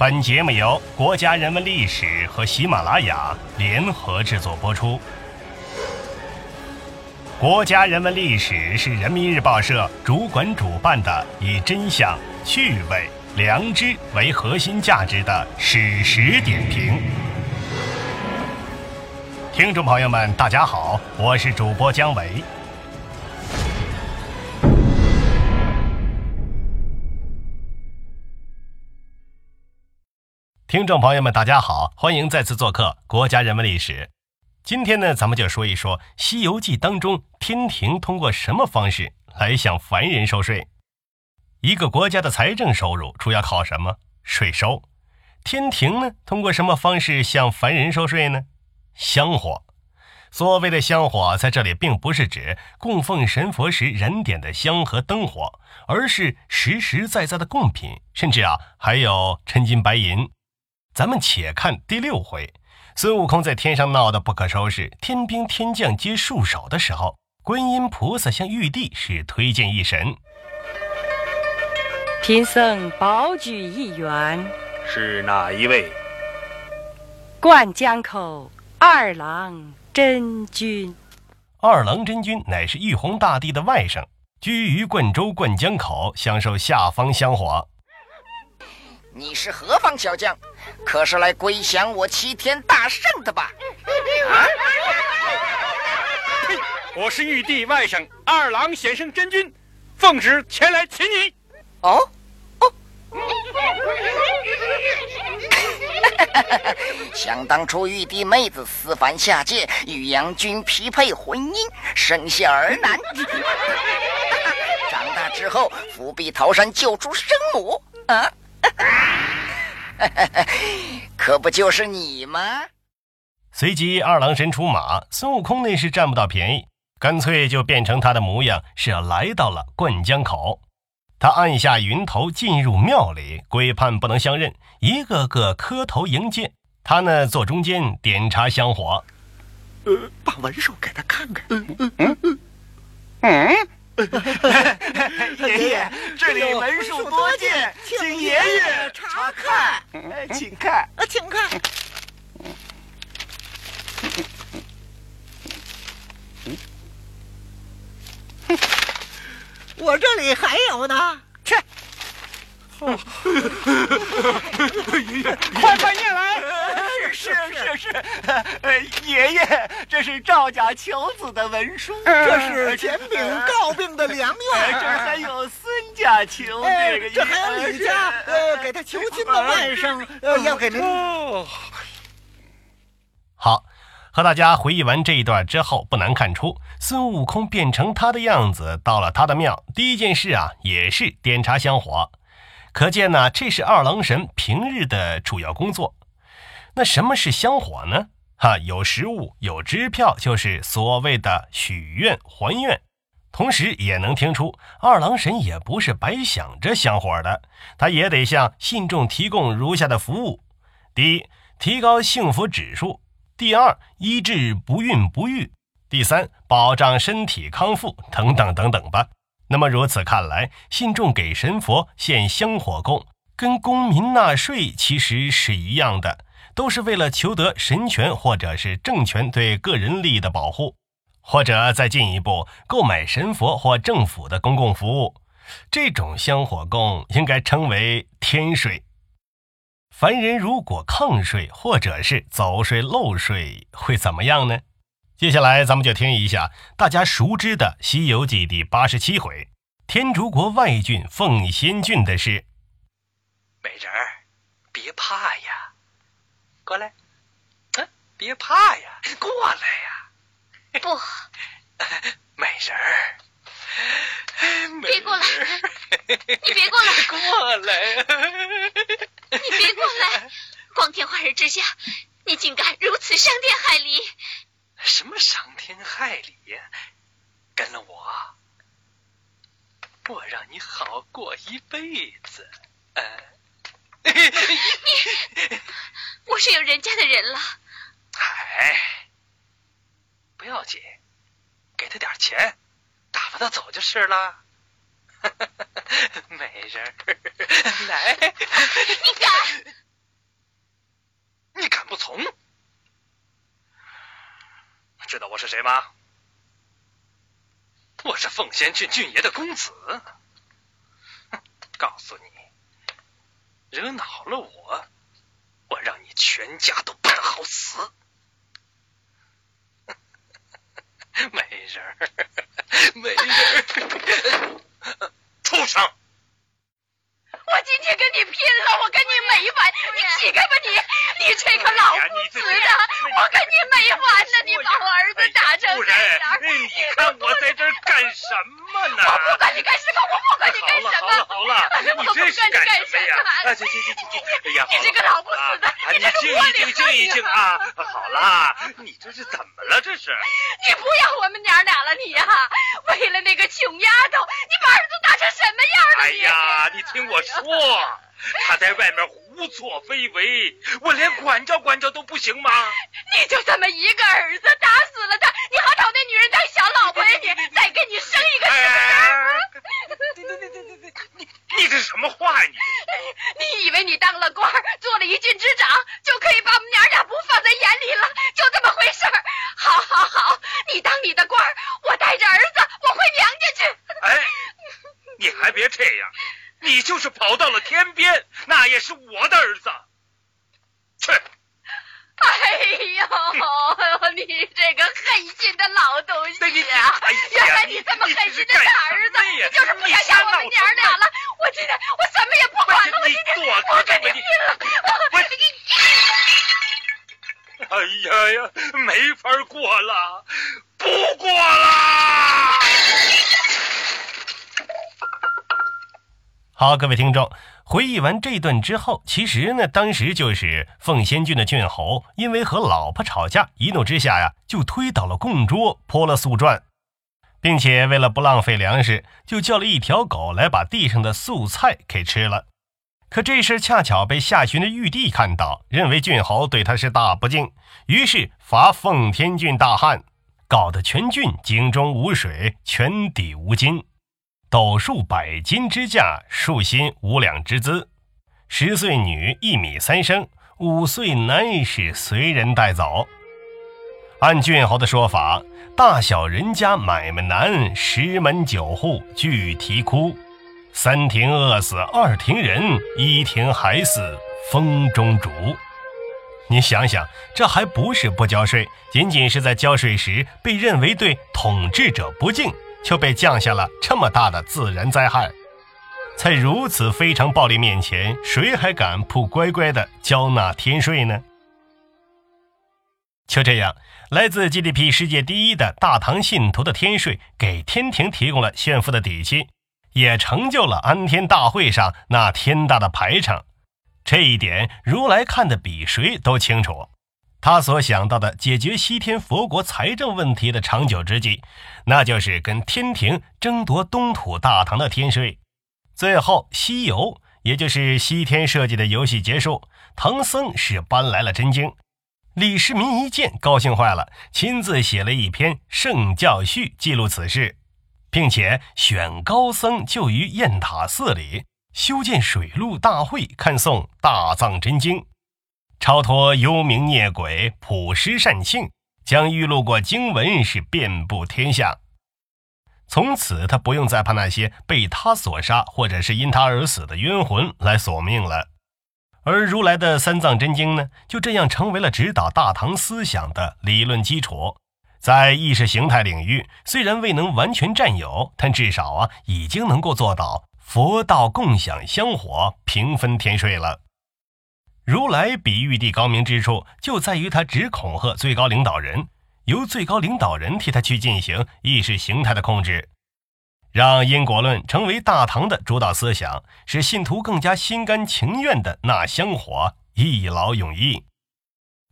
本节目由国家人文历史和喜马拉雅联合制作播出。国家人文历史是人民日报社主管主办的以真相、趣味、良知为核心价值的史实点评。听众朋友们，大家好，我是主播姜维。听众朋友们，大家好，欢迎再次做客国家人文历史。今天呢，咱们就说一说《西游记》当中天庭通过什么方式来向凡人收税。一个国家的财政收入主要靠什么？税收。天庭呢，通过什么方式向凡人收税呢？香火。所谓的香火，在这里并不是指供奉神佛时燃点的香和灯火，而是实实在在的贡品，甚至啊，还有真金白银。咱们且看第六回，孙悟空在天上闹得不可收拾，天兵天将皆束手的时候，观音菩萨向玉帝是推荐一神。贫僧保举一员，是哪一位？灌江口二郎真君。二郎真君乃是玉皇大帝的外甥，居于灌州灌江口，享受下方香火。你是何方小将？可是来归降我齐天大圣的吧？啊！我是玉帝外甥二郎显圣真君，奉旨前来擒你。哦哦！想当初玉帝妹子私凡下界，与杨君匹配婚姻，生下儿男。长大之后，伏笔桃山救出生母。啊！可不就是你吗？随即二郎神出马，孙悟空那是占不到便宜，干脆就变成他的模样，是要来到了灌江口。他按下云头，进入庙里，鬼判不能相认，一个个磕头迎接。他呢，坐中间点茶香火。呃，把文书给他看看。嗯嗯嗯嗯嗯。爷爷，这里文书多见，请爷爷查看。哎请看，请看。我这里还有呢。去。爷爷，快快念来。是是是，呃，爷爷，这是赵家求子的文书，这是前禀告病的良药，这还有孙家求这个，这还有李家，呃，给他求亲的外甥，呃，要给您。好，和大家回忆完这一段之后，不难看出，孙悟空变成他的样子，到了他的庙，第一件事啊，也是点茶香火，可见呢，这是二郎神平日的主要工作。那什么是香火呢？哈，有实物，有支票，就是所谓的许愿还愿。同时也能听出，二郎神也不是白想着香火的，他也得向信众提供如下的服务：第一，提高幸福指数；第二，医治不孕不育；第三，保障身体康复，等等等等吧。那么如此看来，信众给神佛献香火供，跟公民纳税其实是一样的。都是为了求得神权或者是政权对个人利益的保护，或者再进一步购买神佛或政府的公共服务，这种香火供应该称为天税。凡人如果抗税或者是走税漏税，会怎么样呢？接下来咱们就听一下大家熟知的《西游记》第八十七回天竺国外郡凤仙郡的事。美人儿，别怕呀。过来，嗯，别怕呀，过来呀！不，美人儿，别过来！你别过来！过来！你别过来！光天化日之下，你竟敢如此伤天害理！什么伤天害理呀？跟了我，我让你好过一辈子。嗯。是有人家的人了。哎，不要紧，给他点钱，打发他走就是了。没人，来，你敢？你敢不从？知道我是谁吗？我是奉先郡郡爷的公子。告诉你，惹恼了我。我让你全家都办好死。没人儿，没人儿，畜生！我今天跟你拼了，我跟你没完！你起开吧你！你这个老不死的，我跟你没完了！你把我儿子打成这样，你看我在这干什么呢？我不管你干什么，我不管你干什么！好了好了，你这是干什么呀？啊，行行行行行，哎呀，你这个老不死的，你静一静，静一静啊！好了，你这是怎么了？这是？你不要我们娘俩了，你呀！为了那个穷丫头，你把儿子打成什么样了？哎呀，你听我说，他在外面胡作非为，我连管教管教都不行吗？你就这么一个儿子，打死了他，你好找那女人当小老婆呀？你再给你生一个是不是？对对对对对对，你你这是什么话呀？你你以为你当了官，做了一郡之长，就可以把我们娘俩不放在眼里了？就这么回事儿？好好好，你当你的官，我带着儿子我回娘家去。哎，你还别这样，你就是跑到了天边，那也是我的儿子。去。哎呦，你这个狠心的老东西啊！原来你这么狠心的大儿子，你就是不想要我们娘俩了。我今天我什么也不管了，我今天我跟你拼了！我你哎呀呀，没法过了，不过了。好，各位听众，回忆完这段之后，其实呢，当时就是凤仙郡的郡侯，因为和老婆吵架，一怒之下呀，就推倒了供桌，泼了素馔，并且为了不浪费粮食，就叫了一条狗来把地上的素菜给吃了。可这事恰巧被下旬的玉帝看到，认为郡侯对他是大不敬，于是罚奉天郡大旱，搞得全郡井中无水，泉底无金。斗数百斤之价，树薪五两之资。十岁女一米三升，五岁男是随人带走。按郡侯的说法，大小人家买卖难，十门九户俱啼哭。三庭饿死二庭人，一庭还死风中烛。你想想，这还不是不交税，仅仅是在交税时被认为对统治者不敬。就被降下了这么大的自然灾害，在如此非常暴力面前，谁还敢不乖乖的交纳天税呢？就这样，来自 GDP 世界第一的大唐信徒的天税，给天庭提供了炫富的底气，也成就了安天大会上那天大的排场。这一点，如来看得比谁都清楚。他所想到的解决西天佛国财政问题的长久之计，那就是跟天庭争夺东土大唐的天税。最后，西游也就是西天设计的游戏结束，唐僧是搬来了真经。李世民一见，高兴坏了，亲自写了一篇《圣教序》，记录此事，并且选高僧就于雁塔寺里修建水陆大会，看诵大藏真经。超脱幽冥孽鬼，普施善性，将欲录过经文是遍布天下。从此，他不用再怕那些被他所杀或者是因他而死的冤魂来索命了。而如来的三藏真经呢，就这样成为了指导大唐思想的理论基础。在意识形态领域，虽然未能完全占有，但至少啊，已经能够做到佛道共享香火，平分天税了。如来比玉帝高明之处，就在于他只恐吓最高领导人，由最高领导人替他去进行意识形态的控制，让因果论成为大唐的主导思想，使信徒更加心甘情愿的纳香火，一劳永逸。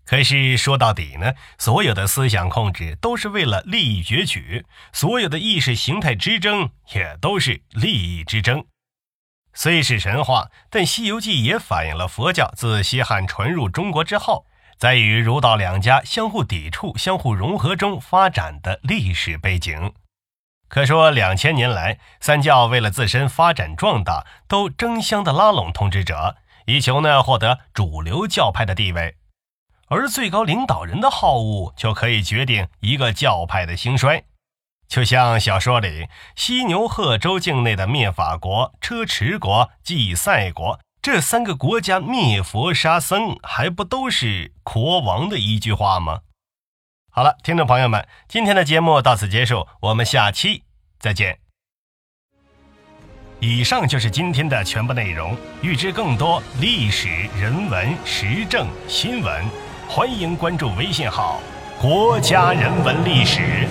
可是说到底呢，所有的思想控制都是为了利益攫取，所有的意识形态之争也都是利益之争。虽是神话，但《西游记》也反映了佛教自西汉传入中国之后，在与儒道两家相互抵触、相互融合中发展的历史背景。可说，两千年来，三教为了自身发展壮大，都争相的拉拢统治者，以求呢获得主流教派的地位。而最高领导人的好恶就可以决定一个教派的兴衰。就像小说里犀牛贺州境内的灭法国、车迟国、祭赛国这三个国家灭佛杀僧，还不都是国王的一句话吗？好了，听众朋友们，今天的节目到此结束，我们下期再见。以上就是今天的全部内容。欲知更多历史人文时政新闻，欢迎关注微信号“国家人文历史”。